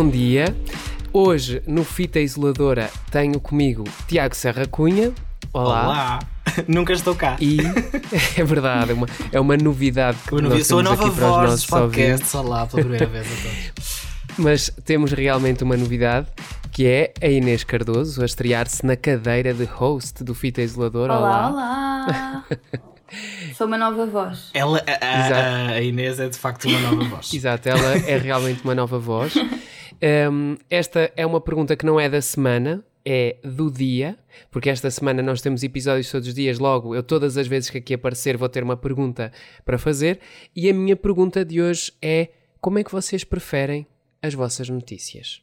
bom dia. Hoje, no Fita Isoladora, tenho comigo Tiago Serra Cunha. Olá. Olá. Nunca estou cá. E é verdade, é uma, é uma novidade que nós vi, sou a temos nova aqui para os voz dos nossos podcasts. Olá, pela primeira vez a todos. Mas temos realmente uma novidade, que é a Inês Cardoso a estrear-se na cadeira de host do Fita Isoladora. Olá, olá! Sou uma nova voz. Ela, a, a- a Inês é de facto uma nova voz. Exato, ela é realmente uma nova voz. Um, esta é uma pergunta que não é da semana, é do dia, porque esta semana nós temos episódios todos os dias, logo eu todas as vezes que aqui aparecer vou ter uma pergunta para fazer, e a minha pergunta de hoje é como é que vocês preferem as vossas notícias?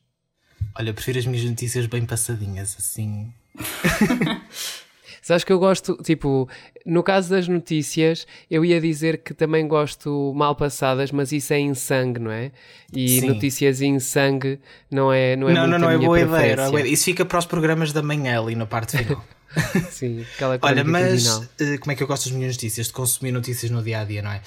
Olha, prefiro as minhas notícias bem passadinhas, assim. Sabes que eu gosto, tipo, no caso das notícias, eu ia dizer que também gosto mal passadas, mas isso é em sangue, não é? E Sim. notícias em sangue não é não é não, não, é não é boa ideia. Isso fica para os programas da manhã ali na parte final. Sim, aquela Olha, mas criminal. eh, como é que eu gosto das minhas notícias? De consumir notícias no dia a dia, não é?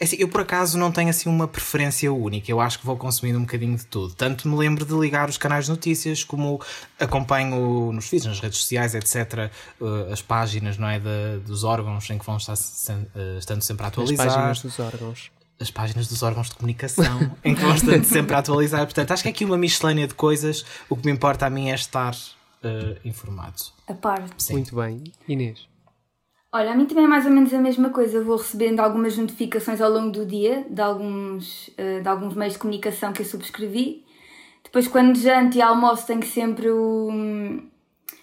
É assim, eu por acaso não tenho assim uma preferência única. Eu acho que vou consumindo um bocadinho de tudo. Tanto me lembro de ligar os canais de notícias, como acompanho nos feeds, nas redes sociais, etc., eh, as páginas, não é? De- dos órgãos em que vão estar eh, estando sempre a As páginas dos órgãos. as páginas dos órgãos de comunicação em que vão estando sempre a atualizar. Portanto, acho que é aqui uma miscelânea de coisas. O que me importa a mim é estar eh, informado. A par. Sim. Muito bem. Inês. Olha, a mim também é mais ou menos a mesma coisa. Vou recebendo algumas notificações ao longo do dia de alguns, eh, de alguns meios de comunicação que eu subscrevi. Depois, quando janto e almoço, tenho sempre o.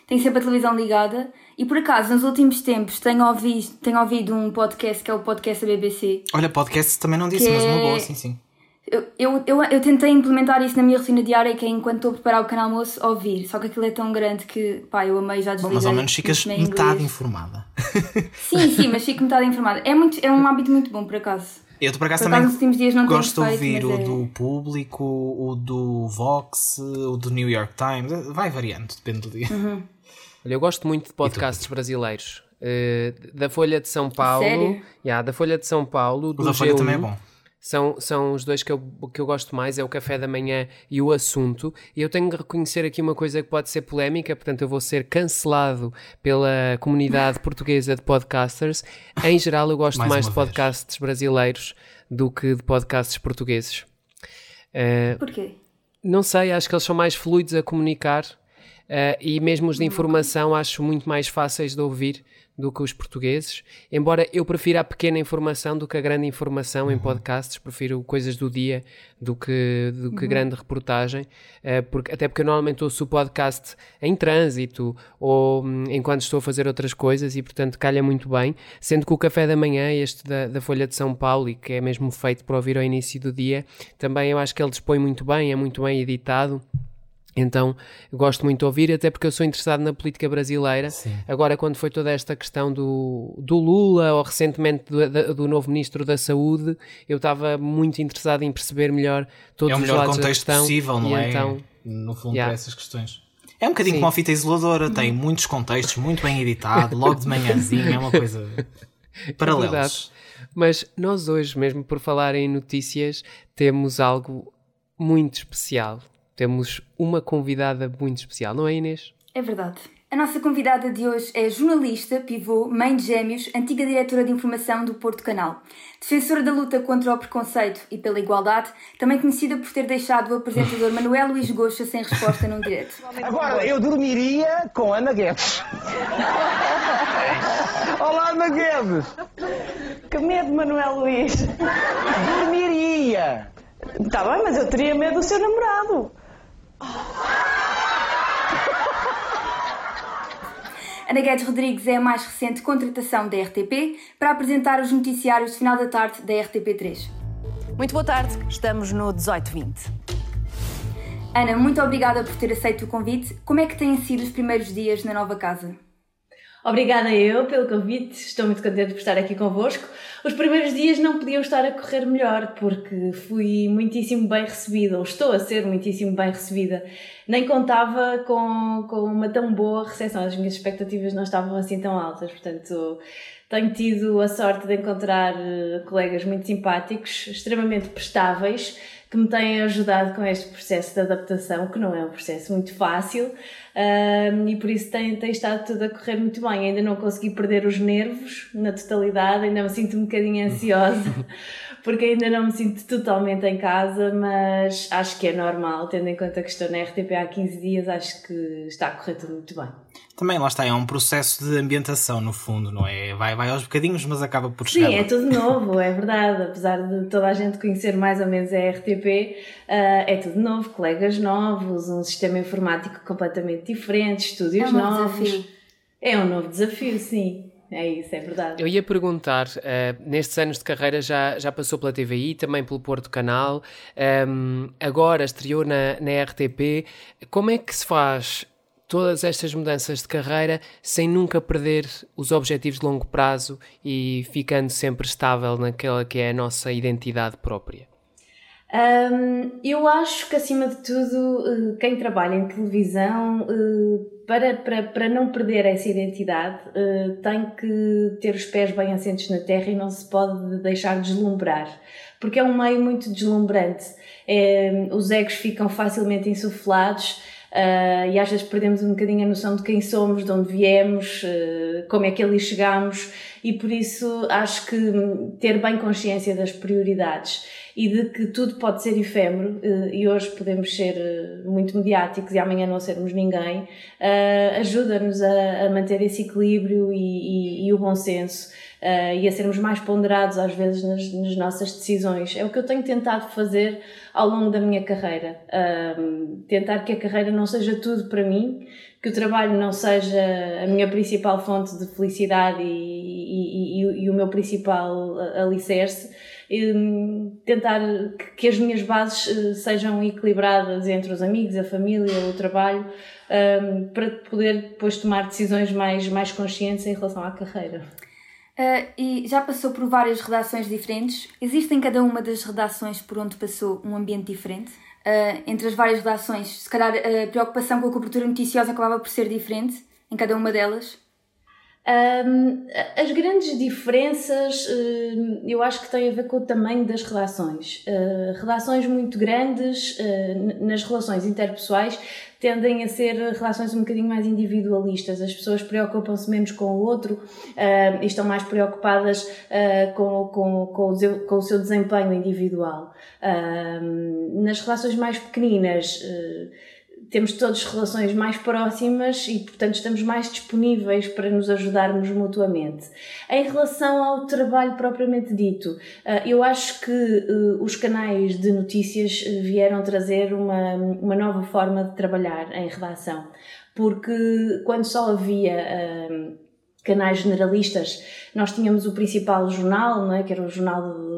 Tenho sempre a televisão ligada. E por acaso, nos últimos tempos, tenho ouvido, tenho ouvido um podcast que é o podcast da BBC. Olha, podcast também não disse, mas uma é- boa, sim, sim. Eu, eu, eu, eu tentei implementar isso na minha rotina diária, que é enquanto estou a preparar o pequeno almoço, ouvir. Só que aquilo é tão grande que, pá, eu amei já Bom, desliguei. mas ao menos ficas metade inglês. informada. Sim, sim, mas fico metade informada. É, muito, é um hábito muito bom, por acaso. Eu, por acaso, Por também acaso, últimos dias não gosto de ouvir o é- do Público, o do Vox, o do New York Times. Vai variando, depende do dia. Uhum. Olha, eu gosto muito de podcasts brasileiros. Eh, da Folha de São Paulo. Sério? Yeah, da Folha de São Paulo. Do O da Folha G1. também é bom. São, são os dois que eu, que eu gosto mais, é o café da manhã e o assunto. E eu tenho de reconhecer aqui uma coisa que pode ser polémica, portanto eu vou ser cancelado pela comunidade portuguesa de podcasters. Em geral eu gosto Mais mais, de vez. podcasts brasileiros do que de podcasts portugueses. Eh, Porquê? não sei, acho que eles são mais fluidos a comunicar eh, e mesmo os de informação acho muito mais fáceis de ouvir do que os portugueses. Embora eu prefira a pequena informação do que a grande informação em podcasts, prefiro coisas do dia do que, do que grande reportagem, eh, porque, até porque eu normalmente ouço o podcast em trânsito ou hum, enquanto estou a fazer outras coisas e portanto calha muito bem, sendo que o café da manhã, este da, da Folha de São Paulo e que é mesmo feito para ouvir ao início do dia, também eu acho que ele dispõe muito bem, é muito bem editado. Então, gosto muito de ouvir, até porque eu sou interessado na política brasileira. Sim. Agora, quando foi toda esta questão do, do Lula, ou recentemente do, do novo Ministro da Saúde, eu estava muito interessado em perceber melhor todos É o os melhor lados da contexto questão. possível, não é? Então, no fundo, Yeah. para essas questões. É um bocadinho Sim. como a fita isoladora, tem muitos contextos, muito bem editado, logo de manhãzinho, é uma coisa. Paralelos. verdade. Mas nós hoje, mesmo por falar em notícias, temos algo muito especial. Temos uma convidada muito especial, não é Inês? É verdade. A nossa convidada de hoje é jornalista, pivô, mãe de gêmeos, antiga diretora de informação do Porto Canal. Defensora da luta contra o preconceito e pela igualdade, também conhecida por ter deixado o apresentador Manuel Luís Goxa sem resposta num direto. Agora, eu dormiria com Ana Guedes. Olá, Ana Guedes. Que medo, Manuel Luís. Dormiria. Tá bem, mas eu teria medo do seu namorado. Ana Guedes Rodrigues é a mais recente contratação da RTP para apresentar os noticiários de final da tarde da RTP3. Muito boa tarde, estamos no 1820. Ana, muito obrigada por ter aceito o convite. Como é que têm sido os primeiros dias na nova casa? Obrigada eu pelo convite, estou muito contente por estar aqui convosco. Os primeiros dias não podiam estar a correr melhor porque fui muitíssimo bem recebida, ou estou a ser muitíssimo bem recebida. Nem contava com, com uma tão boa recepção, as minhas expectativas não estavam assim tão altas, portanto tenho tido a sorte de encontrar eh, colegas muito simpáticos, extremamente prestáveis, que me têm ajudado com este processo de adaptação, que não é um processo muito fácil, e por isso tem, tem estado tudo a correr muito bem. Ainda não consegui perder os nervos na totalidade, ainda me sinto um bocadinho ansiosa. porque ainda não me sinto totalmente em casa, mas acho que é normal, tendo em conta que estou na RTP há 15 dias, acho que está a correr tudo muito bem. Também lá está, é um processo de ambientação no fundo, não é? Vai, vai aos bocadinhos, mas acaba por chegar. Sim, é tudo novo, é verdade. Apesar de toda a gente conhecer mais ou menos a RTP, uh, eh, é tudo novo, colegas novos, um sistema informático completamente diferente, estúdios é um novos. Desafio. É um novo desafio, sim. É isso, é verdade. Eu ia perguntar, uh, nestes anos de carreira já, já passou pela TVI, também pelo Porto Canal, um, agora estreou na, na RTP. Como é que se faz todas estas mudanças de carreira sem nunca perder os objetivos de longo prazo e ficando sempre estável naquela que é a nossa identidade própria? Um, eu acho que, acima de tudo, eh, quem trabalha em televisão, eh, para, para, para não perder essa identidade, eh, tem que ter os pés bem assentos na terra e não se pode deixar deslumbrar, porque é um meio muito deslumbrante. É, os egos ficam facilmente insuflados. Uh, e às vezes perdemos um bocadinho a noção de quem somos, de onde viemos, uh, como é que ali chegamos, e por isso acho que ter bem consciência das prioridades e de que tudo pode ser efêmero uh, e hoje podemos ser muito mediáticos e amanhã não sermos ninguém, ajuda-nos a, a, manter esse equilíbrio e, e, e o bom senso uh, e a sermos mais ponderados às vezes nas, nas, nossas decisões. É o que eu tenho tentado fazer ao longo da minha carreira. Uh, tentar que a carreira não seja tudo para mim, que o trabalho não seja a minha principal fonte de felicidade e, e, e, e o meu principal alicerce. Um, tentar que, as minhas bases uh, sejam equilibradas entre os amigos, a família, o trabalho, para poder depois tomar decisões mais, mais conscientes em relação à carreira. Uh, e já passou por várias redações diferentes. Existe em cada uma das redações por onde passou um ambiente diferente? Uh, entre as várias redações, se calhar a preocupação com a cobertura noticiosa acabava por ser diferente em cada uma delas? Um, as grandes diferenças uh, eu acho que têm a ver com o tamanho das relações. Uh, relações muito grandes, uh, nas relações interpessoais, tendem a ser relações um bocadinho mais individualistas. As pessoas preocupam-se menos com o outro e estão mais preocupadas com, com, com, o, com o seu desempenho individual. nas relações mais pequeninas, temos todas relações mais próximas e, portanto, estamos mais disponíveis para nos ajudarmos mutuamente. Em relação ao trabalho propriamente dito, eh, eu acho que eh, os canais de notícias eh, vieram trazer uma, uma nova forma de trabalhar em redação, porque quando só havia canais generalistas, nós tínhamos o principal jornal, não é? que era o jornal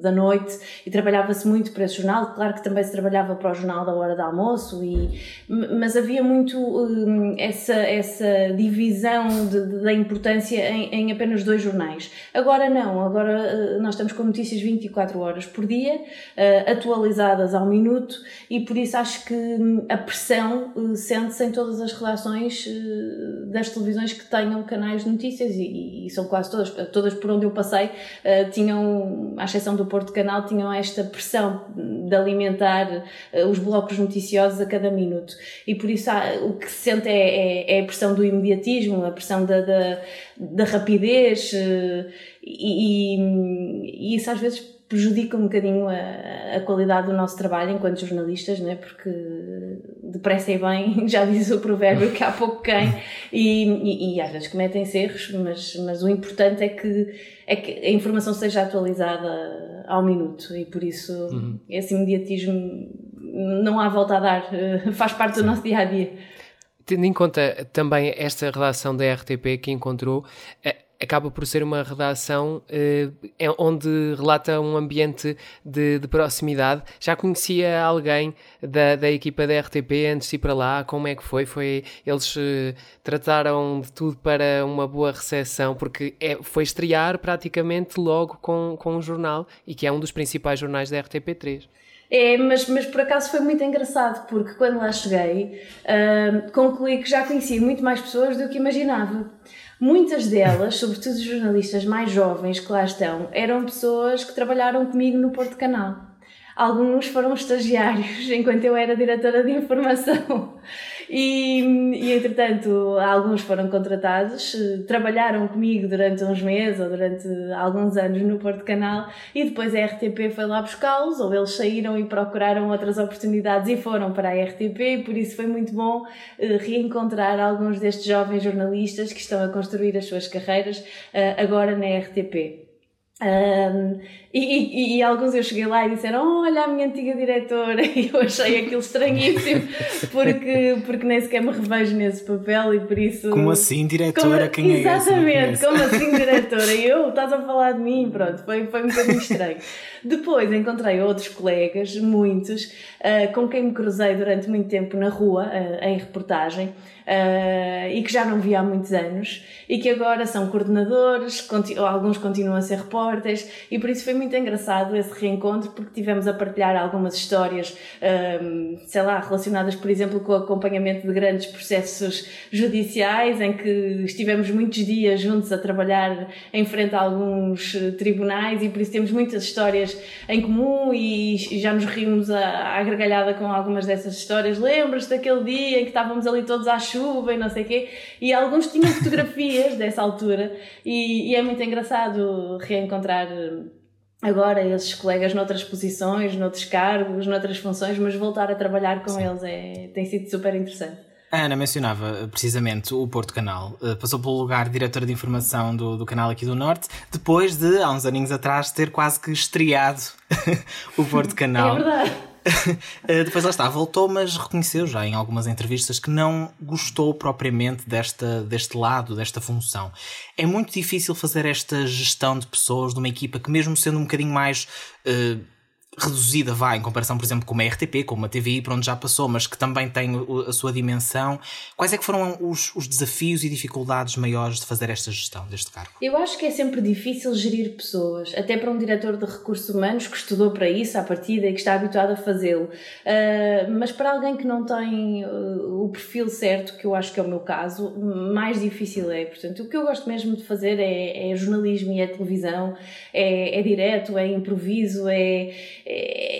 da noite e trabalhava-se muito para esse jornal. Claro que também se trabalhava para o jornal da hora do almoço, e, mas havia muito um, essa, essa divisão de, de, da importância em, em, apenas dois jornais. Agora não, agora uh, nós estamos com notícias 24 horas por dia, uh, atualizadas ao minuto, e por isso acho que hum, a pressão uh, sente-se em todas as relações das televisões que tenham canais de notícias, e, e, são quase todas, todas por onde eu passei, tinham, à exceção do Porto Canal tinham esta pressão de alimentar uh, os blocos noticiosos a cada minuto. E por isso há, o que se sente é, é, é, a pressão do imediatismo, a pressão da, da, da rapidez, uh, e, e, e isso às vezes prejudica um bocadinho a, a, qualidade do nosso trabalho enquanto jornalistas, né? porque depressa e bem, já diz o provérbio que há pouco quem, e, e, e às vezes cometem erros, mas, mas o importante é que, é que a informação seja atualizada ao minuto e por isso uhum. esse imediatismo não há volta a dar, faz parte do nosso dia a dia. Tendo em conta também esta redação da RTP que encontrou, eh, acaba por ser uma redação eh, onde relata um ambiente de, de, proximidade. Já conhecia alguém da, da equipa da RTP antes de ir para lá? Como é que foi? foi eles eh, trataram de tudo para uma boa recepção, porque é, foi estrear praticamente logo com, com o jornal e que é um dos principais jornais da RTP3. É, mas, mas por acaso foi muito engraçado, porque quando lá cheguei, uh, concluí que já conhecia muito mais pessoas do que imaginava. Muitas delas, sobretudo os jornalistas mais jovens que lá estão, eram pessoas que trabalharam comigo no Porto Canal. alguns foram estagiários enquanto eu era diretora de informação. E, e entretanto, alguns foram contratados, eh, trabalharam comigo durante uns meses ou durante alguns anos no Porto Canal e depois a RTP foi lá buscá-los ou eles saíram e procuraram outras oportunidades e foram para a RTP por isso foi muito bom eh, reencontrar alguns destes jovens jornalistas que estão a construir as suas carreiras eh, agora na RTP. Um, e, e, e, alguns eu cheguei lá e disseram: Olha, a minha antiga diretora, e eu achei aquilo estranhíssimo, porque, porque nem sequer me revejo nesse papel e por isso. Como assim, diretora? Como, Quem exatamente, é essa? como assim, diretora? E eu, estás a falar de mim? Pronto, foi, foi um bocadinho estranho. Depois encontrei outros colegas, muitos, uh, com quem me cruzei durante muito tempo na rua, uh, em reportagem uh, e que já não via há muitos anos e que agora são coordenadores, continu alguns continuam a ser repórteres e por isso foi muito engraçado esse reencontro porque tivemos a partilhar algumas histórias, sei lá, relacionadas por exemplo com o acompanhamento de grandes processos judiciais em que estivemos muitos dias juntos a trabalhar em frente a alguns tribunais e por isso temos muitas histórias em comum e já nos rimos à, gargalhada com algumas dessas histórias. Lembras-te daquele dia em que estávamos ali todos à chuva chuva e não sei o quê. E alguns tinham fotografias dessa altura e, e é muito engraçado reencontrar eh, agora esses colegas noutras posições, noutros cargos, noutras funções, mas voltar a trabalhar com Sim. eles é, tem sido super interessante. A Ana mencionava eh, precisamente o Porto Canal. Eh, passou pelo lugar de diretora de informação do, do canal aqui do Norte, depois de, há uns aninhos atrás, ter quase que estreado o Porto Canal. É verdade. Eh, depois lá está, voltou, mas reconheceu já em algumas entrevistas que não gostou propriamente desta, deste lado, desta função. É muito difícil fazer esta gestão de pessoas de uma equipa que, mesmo sendo um bocadinho mais. Uh, reduzida, vá, em comparação, por exemplo, com uma RTP, com uma TVI, por onde já passou, mas que também tem a sua dimensão. Quais é que foram os, os desafios e dificuldades maiores de fazer esta gestão deste cargo? Eu acho que é sempre difícil gerir pessoas, até para um diretor de recursos humanos que estudou para isso à partida e que está habituado a fazê-lo. Uh, mas para alguém que não tem uh, o perfil certo, que eu acho que é o meu caso, mais difícil é. Portanto, o que eu gosto mesmo de fazer é, é jornalismo e é televisão, é, é direto, é improviso, é,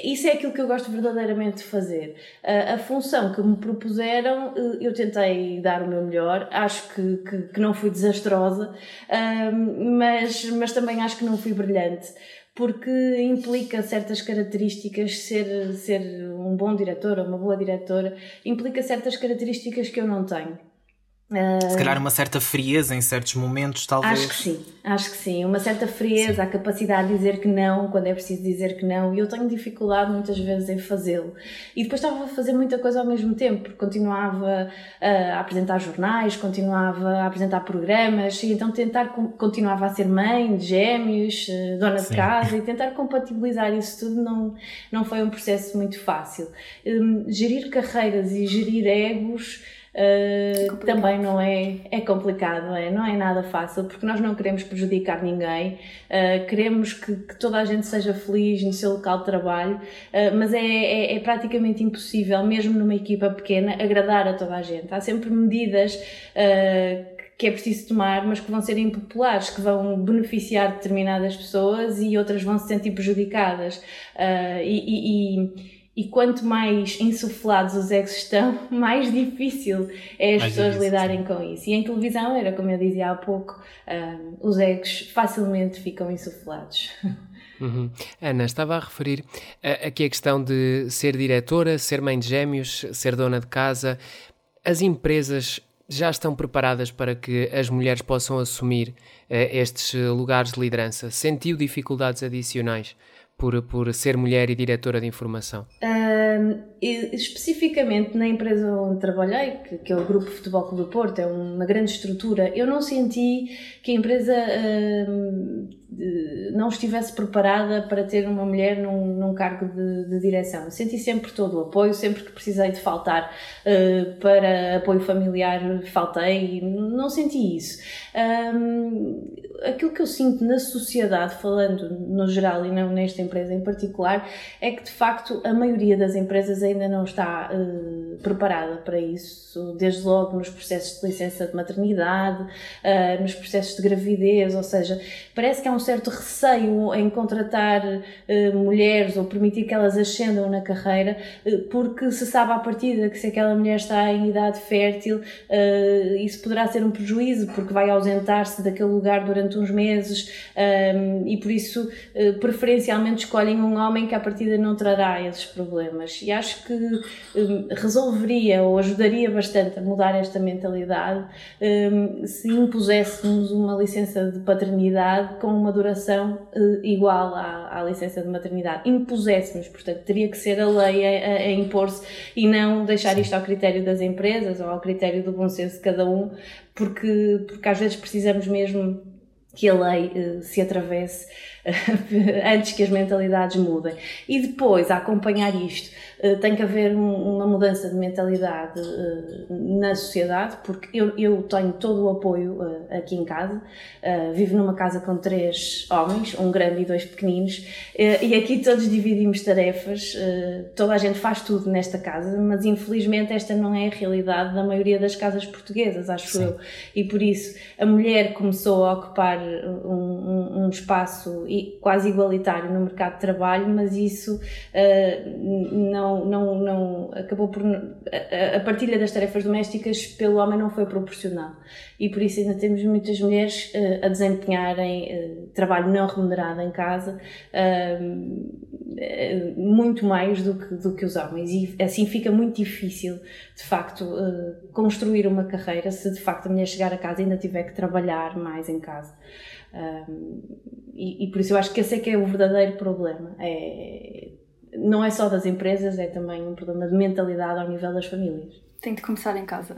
isso é aquilo que eu gosto verdadeiramente de fazer. A, a, função que me propuseram, eh, eu tentei dar o meu melhor, acho que, que, que não fui desastrosa, mas, mas também acho que não fui brilhante porque implica certas características, ser, ser um bom diretor ou uma boa diretora, implica certas características que eu não tenho. Se calhar uma certa frieza em certos momentos, talvez. Acho que sim, acho que sim. Uma certa frieza, sim. a capacidade de dizer que não quando é preciso dizer que não. E eu tenho dificuldade muitas vezes em fazê-lo. E depois estava a fazer muita coisa ao mesmo tempo, porque continuava a apresentar jornais, continuava a apresentar programas, e então tentar continuava a ser mãe de gêmeos, eh, dona sim. de casa, e tentar compatibilizar isso tudo não, não foi um processo muito fácil. Um, gerir carreiras e gerir egos Uh, também não é, é complicado, não é? não é nada fácil, porque nós não queremos prejudicar ninguém, uh, queremos que, que, toda a gente seja feliz no seu local de trabalho, uh, mas é, é, é, praticamente impossível, mesmo numa equipa pequena, agradar a toda a gente. Há sempre medidas que é preciso tomar, mas que vão ser impopulares, que vão beneficiar determinadas pessoas e outras vão se sentir prejudicadas. e, e e quanto mais insuflados os egos estão, mais difícil é as mais pessoas difícil, lidarem sim. com isso. E em televisão, era como eu dizia há pouco, um, os egos facilmente ficam insuflados. Uhum. Ana, estava a referir uh, aqui a questão de ser diretora, ser mãe de gêmeos, ser dona de casa. As empresas já estão preparadas para que as mulheres possam assumir uh, estes lugares de liderança? Sentiu dificuldades adicionais? Por, por ser mulher e diretora de informação? Um, especificamente na empresa onde trabalhei, que, que, é o Grupo Futebol Clube do Porto, é uma grande estrutura, eu não senti que a empresa um, não estivesse preparada para ter uma mulher num, num cargo de, de, direção. Senti sempre todo o apoio, sempre que precisei de faltar uh, para apoio familiar, faltei, não senti isso. Um, aquilo que eu sinto na sociedade, falando no geral e não nesta empresa em particular, é que de facto a maioria das empresas ainda não está uh, preparada para isso, desde logo nos processos de licença de maternidade, uh, nos processos de gravidez, ou seja, parece que há um certo receio em contratar uh, mulheres ou permitir que elas ascendam na carreira, uh, porque se sabe à partida que se aquela mulher está em idade fértil, isso poderá ser um prejuízo, porque vai ausentar-se daquele lugar durante uns meses e por isso preferencialmente escolhem um homem que à partida não trará esses problemas. E acho que resolveria ou ajudaria bastante a mudar esta mentalidade um, se impuséssemos uma licença de paternidade com uma duração uh, igual à, à, licença de maternidade. Impuséssemos, portanto, teria que ser a lei a, a impor-se e não deixar isto ao critério das empresas ou ao critério do bom senso de cada um, porque, porque às vezes precisamos mesmo que a lei uh, se atravesse antes que as mentalidades mudem. E depois, a acompanhar isto, eh, tem que haver uma mudança de mentalidade eh, na sociedade, porque eu, eu tenho todo o apoio eh, aqui em casa. Vivo numa casa com três homens, um grande e dois pequeninos, e aqui todos dividimos tarefas. Toda a gente faz tudo nesta casa, mas infelizmente esta não é a realidade da maioria das casas portuguesas, acho Sim. eu. E por isso a mulher começou a ocupar um, um, um espaço quase igualitário no mercado de trabalho, mas isso não não, não, não acabou por a, partilha das tarefas domésticas pelo homem não foi proporcional. E por isso ainda temos muitas mulheres uh, a desempenharem uh, trabalho não remunerado em casa muito mais do que, do que os homens. E assim fica muito difícil de facto construir uma carreira se de facto a mulher chegar a casa ainda tiver que trabalhar mais em casa e, e, por isso eu acho que esse é que é o verdadeiro problema é não é só das empresas, é também um problema de mentalidade ao nível das famílias. Tem de começar em casa.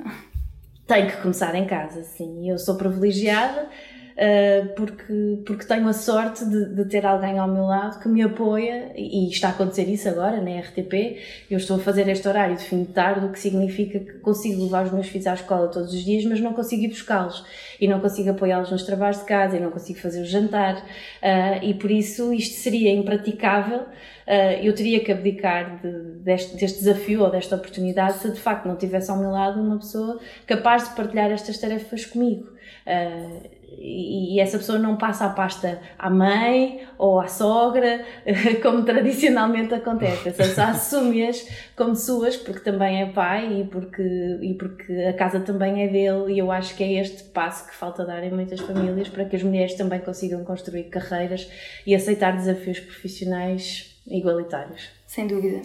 Tem que começar em casa, sim. Eu sou privilegiada uh, porque, porque tenho a sorte de, de, ter alguém ao meu lado que me apoia e está a acontecer isso agora na RTP. Eu estou a fazer este horário de fim de tarde, o que significa que consigo levar os meus filhos à escola todos os dias, mas não consigo ir buscá-los e não consigo apoiá-los nos trabalhos de casa e não consigo fazer o jantar uh, e por isso isto seria impraticável uh, eu teria que abdicar de, deste, deste, desafio ou desta oportunidade se de facto não tivesse ao meu lado uma pessoa capaz de partilhar estas tarefas comigo. Uh, e, e essa pessoa não passa a pasta à mãe ou à sogra, como tradicionalmente acontece. Essa pessoa assume-as como suas, porque também é pai e porque, e porque a casa também é dele. E eu acho que é este passo que falta dar em muitas famílias para que as mulheres também consigam construir carreiras e aceitar desafios profissionais igualitários. Sem dúvida.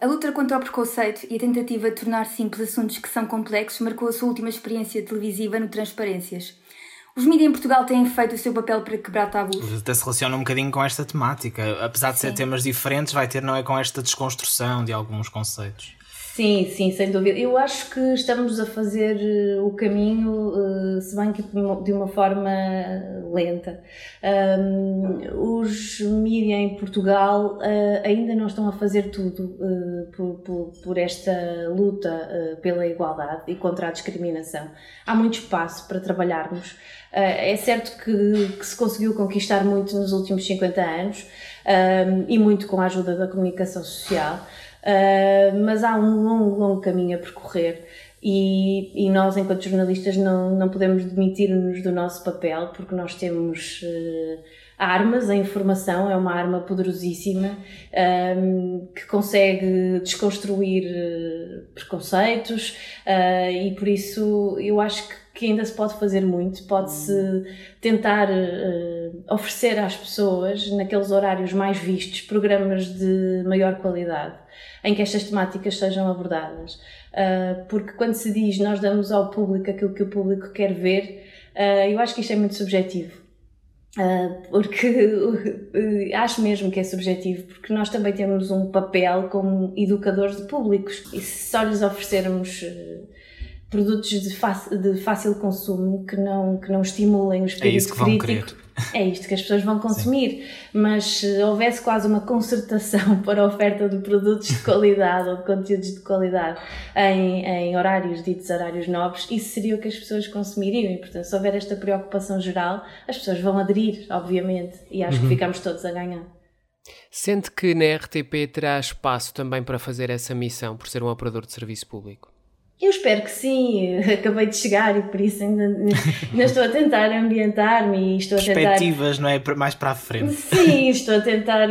A luta contra o preconceito e a tentativa de tornar simples assuntos que são complexos marcou a sua última experiência televisiva no Transparências. Os mídias em Portugal têm feito o seu papel para quebrar tabus. Até se relaciona um bocadinho com esta temática. Apesar de Sim. ser temas diferentes, vai ter, não é, com esta desconstrução de alguns conceitos. Sim, sim, sem dúvida. Eu acho que estamos a fazer eh, o caminho, eh, se bem que de uma forma lenta. os mídias em Portugal eh, ainda não estão a fazer tudo por, por, por esta luta pela igualdade e contra a discriminação. Há muito espaço para trabalharmos. É certo que, que se conseguiu conquistar muito nos últimos 50 anos e muito com a ajuda da comunicação social. Uh, mas há um longo, longo caminho a percorrer. E, e nós, enquanto jornalistas, não, não podemos demitir-nos do nosso papel porque nós temos uh, armas, a informação é uma arma poderosíssima um, que consegue desconstruir uh, preconceitos e por isso eu acho que que ainda se pode fazer muito, pode-se tentar uh, oferecer às pessoas, naqueles horários mais vistos, programas de maior qualidade em que estas temáticas sejam abordadas. Uh, porque quando se diz nós damos ao público aquilo que o público quer ver, uh, eu acho que isto é muito subjetivo. Uh, porque acho mesmo que é subjetivo, porque nós também temos um papel como educadores de públicos. E se só lhes oferecermos produtos de, de, fácil consumo que não, que não estimulem o espírito é isso que crítico, é isto que as pessoas vão consumir. Sim. Mas se houvesse quase uma concertação para a oferta de produtos de qualidade ou de conteúdos de qualidade em, em horários ditos horários nobres, isso seria o que as pessoas consumiriam. E, portanto, se houver esta preocupação geral, as pessoas vão aderir, obviamente, e acho uhum. que ficamos todos a ganhar. Sente que na RTP terá espaço também para fazer essa missão, por ser um operador de serviço público? Eu espero que sim, acabei de chegar e por isso ainda, ainda estou a tentar ambientar-me e estou a tentar. Perspectivas, não é? Mais para a frente. Sim, estou a tentar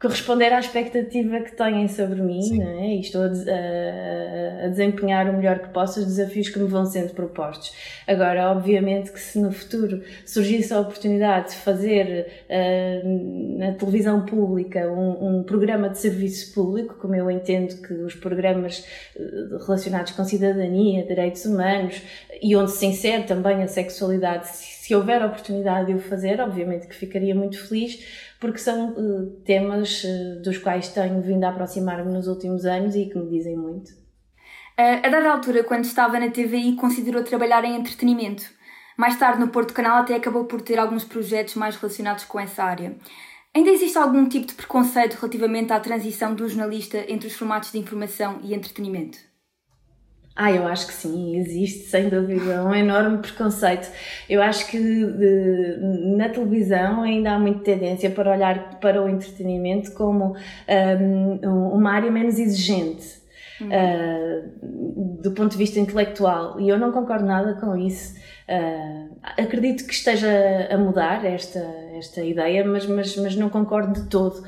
corresponder à expectativa que têm sobre mim, Sim. não é? E estou a, a, a, desempenhar o melhor que posso os desafios que me vão sendo propostos. Agora, obviamente que se no futuro surgisse a oportunidade de fazer uh, na televisão pública um, um, programa de serviço público, como eu entendo que os programas uh, relacionados com cidadania, direitos humanos e onde se insere também a sexualidade, se, se houver a oportunidade de o fazer, obviamente que ficaria muito feliz porque são uh, temas uh, dos quais tenho vindo a aproximar-me nos últimos anos e que me dizem muito. Uh, a dada altura, quando estava na TVI, considerou trabalhar em entretenimento. Mais tarde, no Porto Canal, até acabou por ter alguns projetos mais relacionados com essa área. Ainda existe algum tipo de preconceito relativamente à transição do jornalista entre os formatos de informação e entretenimento? Ah, eu acho que sim, existe sem dúvida um enorme preconceito. Eu acho que de, na televisão ainda há muita tendência para olhar para o entretenimento como um, uma área menos exigente. Uhum. Uh, do ponto de vista intelectual, e eu não concordo nada com isso. Uh, acredito que esteja a mudar esta, esta ideia, mas, mas, mas não concordo de todo. Uh,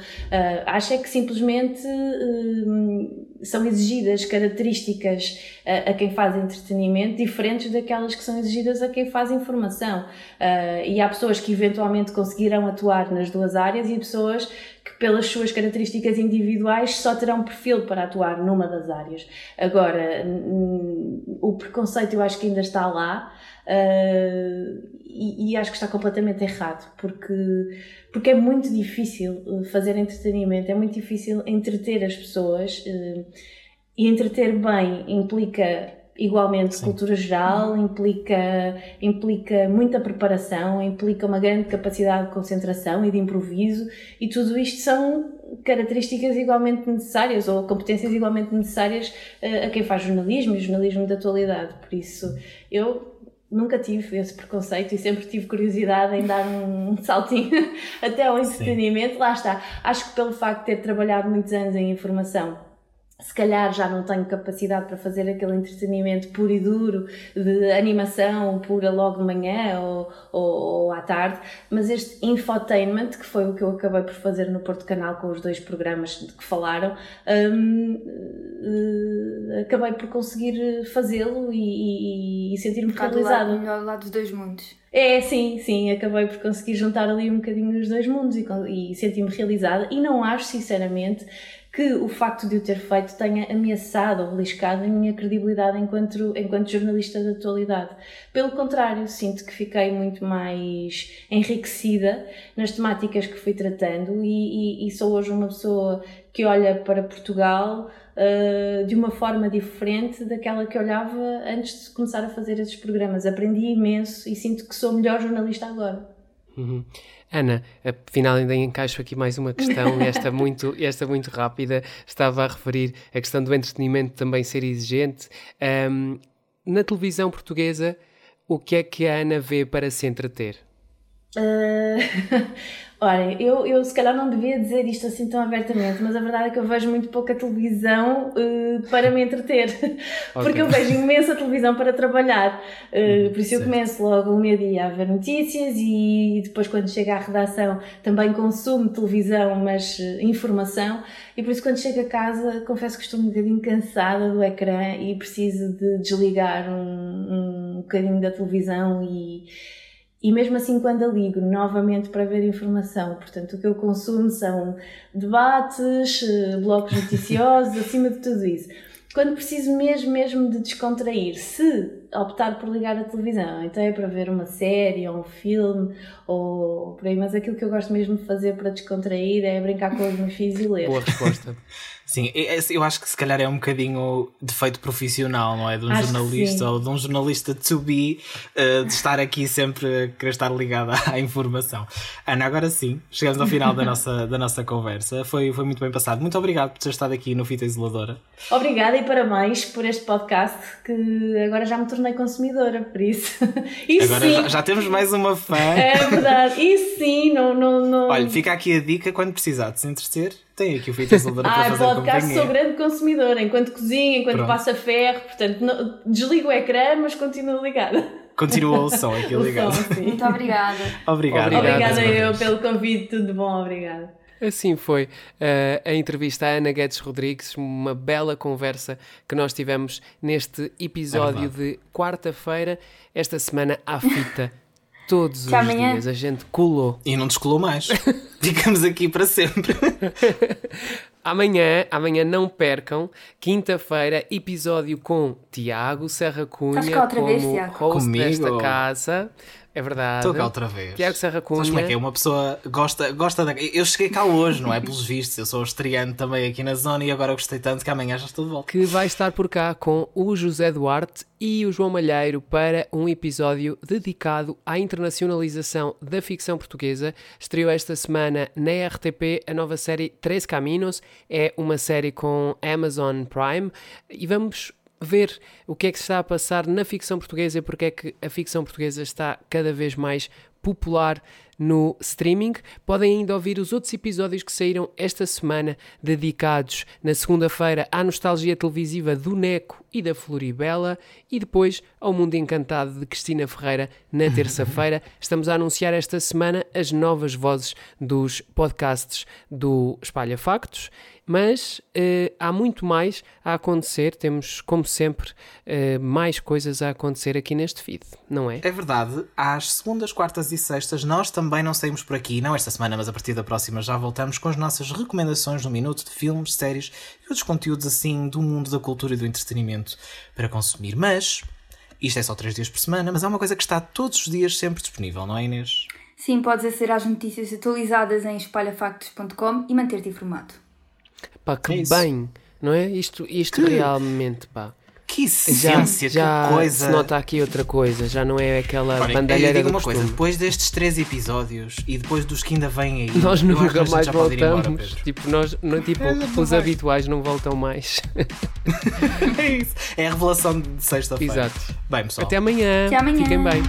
acho é que simplesmente uh, são exigidas características a, a, quem faz entretenimento diferentes daquelas que são exigidas a quem faz informação. e há pessoas que eventualmente conseguirão atuar nas duas áreas e pessoas pelas suas características individuais, só terão perfil para atuar numa das áreas. Agora, o preconceito eu acho que ainda está lá. Uh, e, e, acho que está completamente errado, porque, porque é muito difícil eh, fazer entretenimento, é muito difícil entreter as pessoas uh, e entreter bem implica igualmente Sim. cultura geral, implica, implica muita preparação, implica uma grande capacidade de concentração e de improviso, e tudo isto são características igualmente necessárias ou competências igualmente necessárias uh, a quem faz jornalismo e jornalismo de atualidade. Por isso, eu nunca tive esse preconceito e sempre tive curiosidade em dar um saltinho até ao entretenimento. Lá está. Acho que pelo facto de ter trabalhado muitos anos em informação se calhar já não tenho capacidade para fazer aquele entretenimento puro e duro de animação pura logo de manhã ou, ou, ou, à tarde, mas este infotainment, que foi o que eu acabei por fazer no Porto Canal com os dois programas de que falaram, um, uh, acabei por conseguir fazê-lo e, e, e sentir-me realizada. Melhor lado dos dois mundos. É, sim, sim, acabei por conseguir juntar ali um bocadinho os dois mundos e, e senti-me realizada e não acho, sinceramente, que o facto de o ter feito tenha ameaçado ou beliscado a minha credibilidade enquanto, enquanto jornalista da atualidade. Pelo contrário, sinto que fiquei muito mais enriquecida nas temáticas que fui tratando e, e, e sou hoje uma pessoa que olha para Portugal uh, de uma forma diferente daquela que olhava antes de começar a fazer esses programas. Aprendi imenso e sinto que sou melhor jornalista agora. Uhum. Ana, afinal ainda encaixo aqui mais uma questão, esta muito, esta muito rápida, estava a referir a questão do entretenimento também ser exigente. Um, na televisão portuguesa, o que é que a Ana vê para se entreter? Uh, Olha, eu, eu se calhar não devia dizer isto assim tão abertamente, mas a verdade é que eu vejo muito pouca televisão uh, para me entreter, porque okay. eu vejo imensa televisão para trabalhar. Uh, por isso eu começo logo o meu dia a ver notícias e depois, quando chego à redação, também consumo televisão, mas uh, informação. E por isso, quando chego a casa, confesso que estou um bocadinho cansada do ecrã e preciso de desligar um, um bocadinho da televisão e e mesmo assim, quando a ligo novamente para ver informação, portanto, o que eu consumo são debates, eh, blocos noticiosos, acima de tudo isso. Quando preciso mesmo, mesmo de descontrair, se optar por ligar a televisão, então é para ver uma série ou um filme ou por aí, mas aquilo que eu gosto mesmo de fazer para descontrair é brincar com os meus filhos e ler. Boa resposta. Sim, é- eu acho que se calhar é um bocadinho defeito profissional, não é? De um Acho jornalista ou de um jornalista to be, eh, de estar aqui sempre a querer estar ligado à informação. Ana, agora sim, chegamos ao final da nossa, da nossa conversa. Foi, foi muito bem passado. Muito obrigado por ter estado aqui no Fita Isoladora. Obrigada e parabéns por este podcast que agora já me tornei consumidora, por isso. E Agora sim, já, já temos mais uma fã. é verdade. E sim, não. não, não... Olha, fica aqui a dica quando precisar de se entreter, tem aqui o para Ah, fazer podcast companhia. sou grande consumidora, enquanto cozinho, enquanto Pronto. passa ferro, portanto, não- desligo o ecrã, mas continuo ligada. Continua o som aqui O ligado. som. Muito obrigada. Obrigado. Obrigada mais uma eu pelo convite, tudo bom, obrigada. Assim foi eh, a entrevista à Ana Guedes Rodrigues, uma bela conversa que nós tivemos neste episódio É de quarta-feira, esta semana à fita. Todos os amanhã. dias a gente colou. E não descolou mais. Ficamos aqui para sempre. Amanhã, amanhã não percam, quinta-feira, episódio com Tiago Serra Cunha outra como vez, Tiago? host Comigo? desta casa. É verdade. Estou cá outra vez. Tiago Serra Cunha. Sabes como é que é? Uma pessoa gosta, gosta da. Eu cheguei cá hoje, não é? Pelos vistos. Eu sou estreante também aqui na zona e agora gostei tanto que amanhã já estou de volta. que vai estar por cá com o José Duarte e o João Malheiro para um episódio dedicado à internacionalização da ficção portuguesa. Estreou esta semana na RTP a nova série Três Caminos. É uma série com Amazon Prime e vamos ver o que é que se está a passar na ficção portuguesa e porque é que a ficção portuguesa está cada vez mais popular no streaming. Podem ainda ouvir os outros episódios que saíram esta semana, dedicados na segunda-feira à nostalgia televisiva do Neco e da Floribela, e depois ao Mundo Encantado de Cristina Ferreira na terça-feira. Estamos a anunciar esta semana as novas vozes dos podcasts do Espalha Factos. Mas eh, há muito mais a acontecer, temos, como sempre, eh, mais coisas a acontecer aqui neste feed, não é? É verdade, às segundas, quartas e sextas nós também não saímos por aqui, não esta semana, mas a partir da próxima já voltamos com as nossas recomendações no minuto de filmes, séries e outros conteúdos assim do mundo da cultura e do entretenimento para consumir. Mas isto é só três dias por semana, mas há uma coisa que está todos os dias sempre disponível, não é Inês? Sim, podes acessar às notícias atualizadas em espalhafactos.com e manter-te informado. Pá, que É isso. bem, não é? Isto, isto Que- realmente, pá. Que Já, essência, já que coisa. se nota aqui outra coisa, já não é aquela Olha, eu bandalheira digo do uma coisa, costume. depois destes três episódios e depois dos que ainda vêm aí, Nós eu nunca mais já embora, voltamos. Pedro. tipo, nós, não, tipo, É, não os vai. habituais não voltam mais. É isso. É a revelação de sexta-feira. Exato. Bem, pessoal. Até amanhã. Até amanhã. Fiquem bem.